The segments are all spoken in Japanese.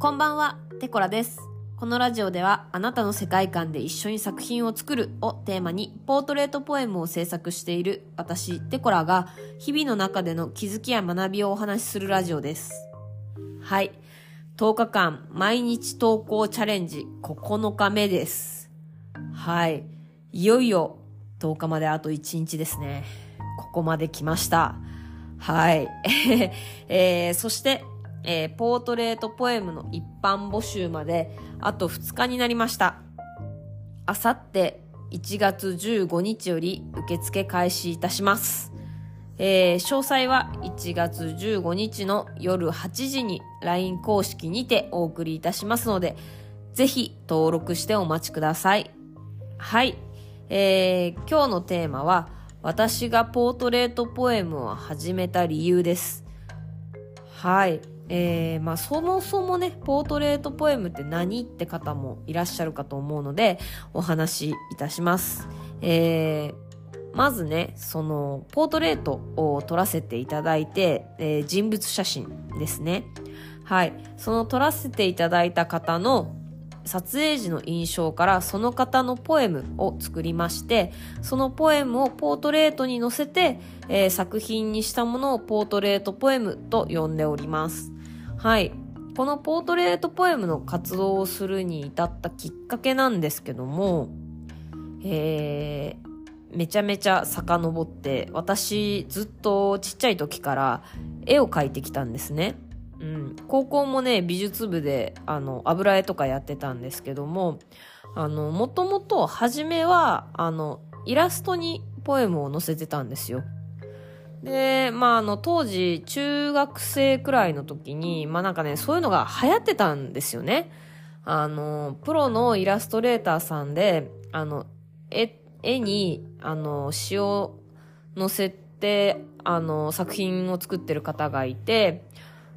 こんばんは、テコラです。このラジオでは、あなたの世界観で一緒に作品を作るをテーマに、ポートレートポエムを制作している私、テコラが、日々の中での気づきや学びをお話しするラジオです。はい。10日間、毎日投稿チャレンジ9日目です。はい。いよいよ、10日まであと1日ですね。ここまで来ました。はい。えー、そして、えー、ポートレートポエムの一般募集まであと2日になりました。あさって1月15日より受付開始いたします。えー、詳細は1月15日の夜8時に LINE 公式にてお送りいたしますので、ぜひ登録してお待ちください。はい。えー、今日のテーマは、私がポートレートポエムを始めた理由です。はい。えー、まあそもそもね、ポートレートポエムって何って方もいらっしゃるかと思うので、お話しいたします。えー、まずね、その、ポートレートを撮らせていただいて、えー人物写真ですね。はい。その撮らせていただいた方の撮影時の印象からその方のポエムを作りまして、そのポエムをポートレートに載せて、えー作品にしたものをポートレートポエムと呼んでおります。はい。このポートレートポエムの活動をするに至ったきっかけなんですけども、えーめちゃめちゃ遡って、私ずっとちっちゃい時から絵を描いてきたんですね。うん。高校もね、美術部で、あの、油絵とかやってたんですけども、もともと、初めは、あの、イラストにポエムを載せてたんですよ。で、まあ、あの、当時、中学生くらいの時に、まあなんかね、そういうのが流行ってたんですよね。あの、プロのイラストレーターさんで、あの、絵、絵に、あの、詩を載せて、あの、作品を作ってる方がいて、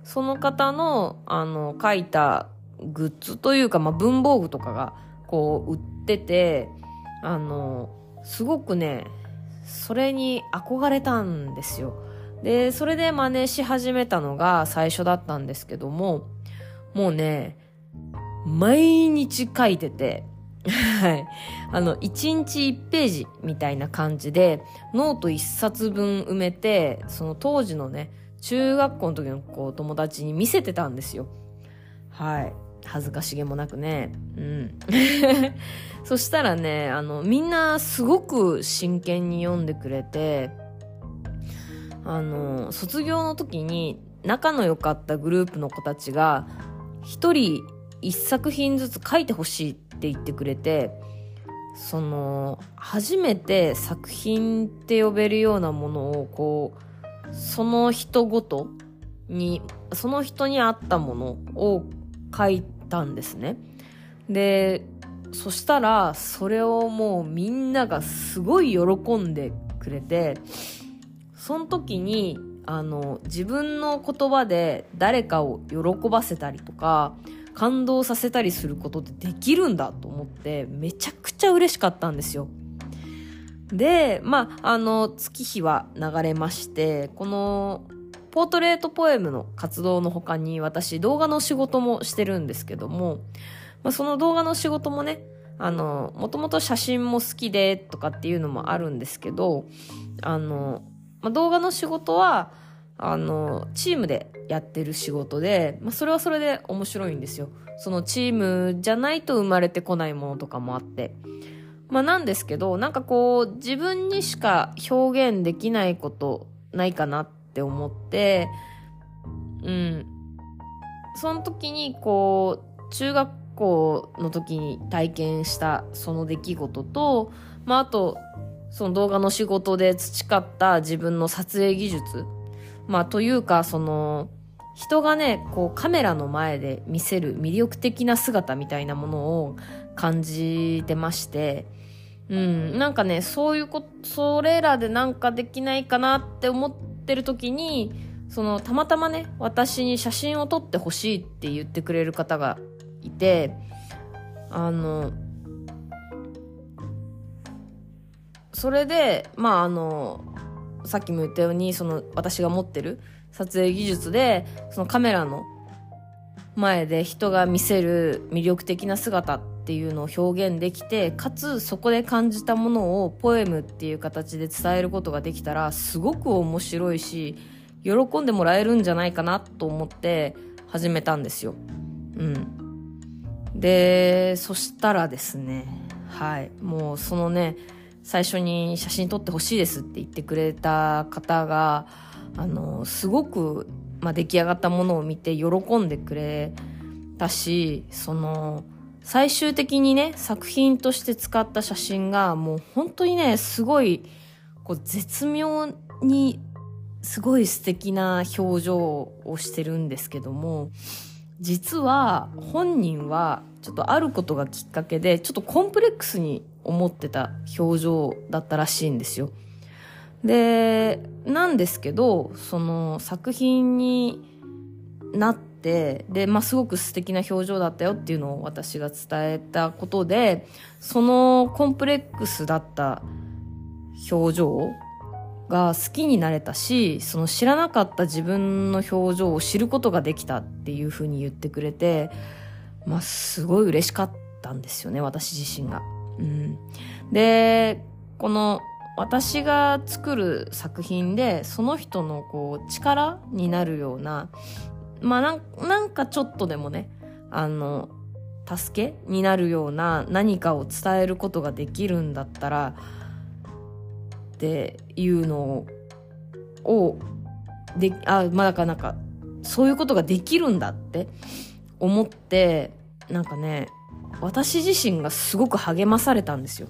その方の、あの、書いたグッズというか、まあ、文房具とかが、こう、売ってて、あの、すごくね、それに憧れたんですよ。で、それで真似し始めたのが最初だったんですけども、もうね、毎日書いてて、はい。あの、1日1ページみたいな感じで、ノート1冊分埋めて、その当時のね、中学校の時のこう友達に見せてたんですよ。はい。恥ずかしげもなくね。うん。そしたらね、あの、みんなすごく真剣に読んでくれて、あの、卒業の時に仲の良かったグループの子たちが、一人一作品ずつ書いてほしいって言ってくれて、その、初めて作品って呼べるようなものを、こう、その人ごとに、その人に合ったものを書いたんですね。で、そしたら、それをもうみんながすごい喜んでくれて、その時に、あの、自分の言葉で誰かを喜ばせたりとか、感動させたりすることってできるんだと思って、めちゃくちゃ嬉しかったんですよ。で、まあ、あの、月日は流れまして、この、ポートレートポエムの活動の他に私動画の仕事もしてるんですけども、まあ、その動画の仕事もね、あの、もともと写真も好きでとかっていうのもあるんですけど、あの、まあ、動画の仕事は、あの、チームでやってる仕事で、まあ、それはそれで面白いんですよ。そのチームじゃないと生まれてこないものとかもあって。まあ、なんですけど、なんかこう、自分にしか表現できないことないかなって思って、うん。その時にこう、中学校の時に体験したその出来事と、まあ、あと、その動画の仕事で培った自分の撮影技術。まあ、というか、その、人がね、こうカメラの前で見せる魅力的な姿みたいなものを感じてまして、うん、なんかね、そういうこ、それらでなんかできないかなって思ってる時に、その、たまたまね、私に写真を撮ってほしいって言ってくれる方がいて、あの、それで、まああの、さっきも言ったように、その、私が持ってる撮影技術で、そのカメラの前で人が見せる魅力的な姿っていうのを表現できてかつそこで感じたものをポエムっていう形で伝えることができたらすごく面白いし喜んでもらえるんじゃないかなと思って始めたんですよ。うん。で、そしたらですね、はい、もうそのね、最初に写真撮ってほしいですって言ってくれた方が、あの、すごく、まあ、出来上がったものを見て喜んでくれたし、その、最終的にね、作品として使った写真がもう本当にね、すごい、こう絶妙にすごい素敵な表情をしてるんですけども、実は本人はちょっとあることがきっかけで、ちょっとコンプレックスに思ってた表情だったらしいんですよ。で、なんですけど、その作品になって、で、まあ、すごく素敵な表情だったよっていうのを私が伝えたことで、そのコンプレックスだった表情が好きになれたし、その知らなかった自分の表情を知ることができたっていうふうに言ってくれて、まあ、すごい嬉しかったんですよね、私自身が。うん。で、この私が作る作品でその人のこう力になるような、まあなんなんかちょっとでもね、あの、助けになるような何かを伝えることができるんだったら、っていうのをであまあだからなんかそういうことができるんだって思ってなんかね私自身がすごく励まされたんですよ。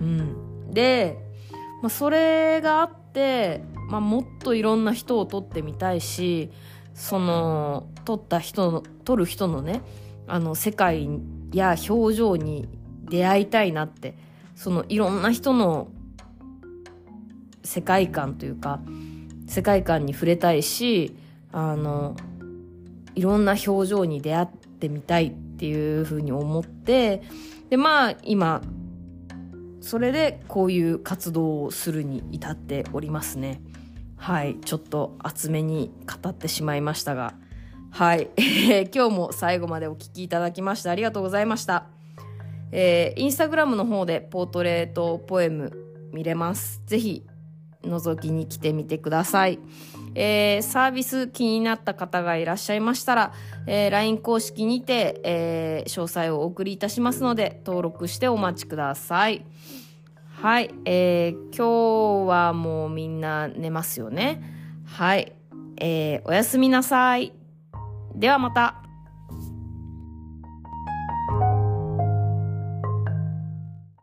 うん、で、まあ、それがあって、まあ、もっといろんな人を撮ってみたいしその撮った人の撮る人のねあの世界や表情に出会いたいなってそのいろんな人の世界観というか世界観に触れたいしあのいろんな表情に出会ってみたいっていうふうに思ってでまあ今それでこういう活動をするに至っておりますね。はい。ちょっと厚めに語ってしまいましたが。はい、え今日も最後までお聴きいただきましてありがとうございました。えー、インスタグラムの方でポートレートポエム見れます。ぜひ覗きに来てみてください。えー、サービス気になった方がいらっしゃいましたら、えー、LINE 公式にて、えー、詳細をお送りいたしますので、登録してお待ちください。はい、えー、今日はもうみんな寝ますよね。はい、えー、おやすみなさい。ではまた。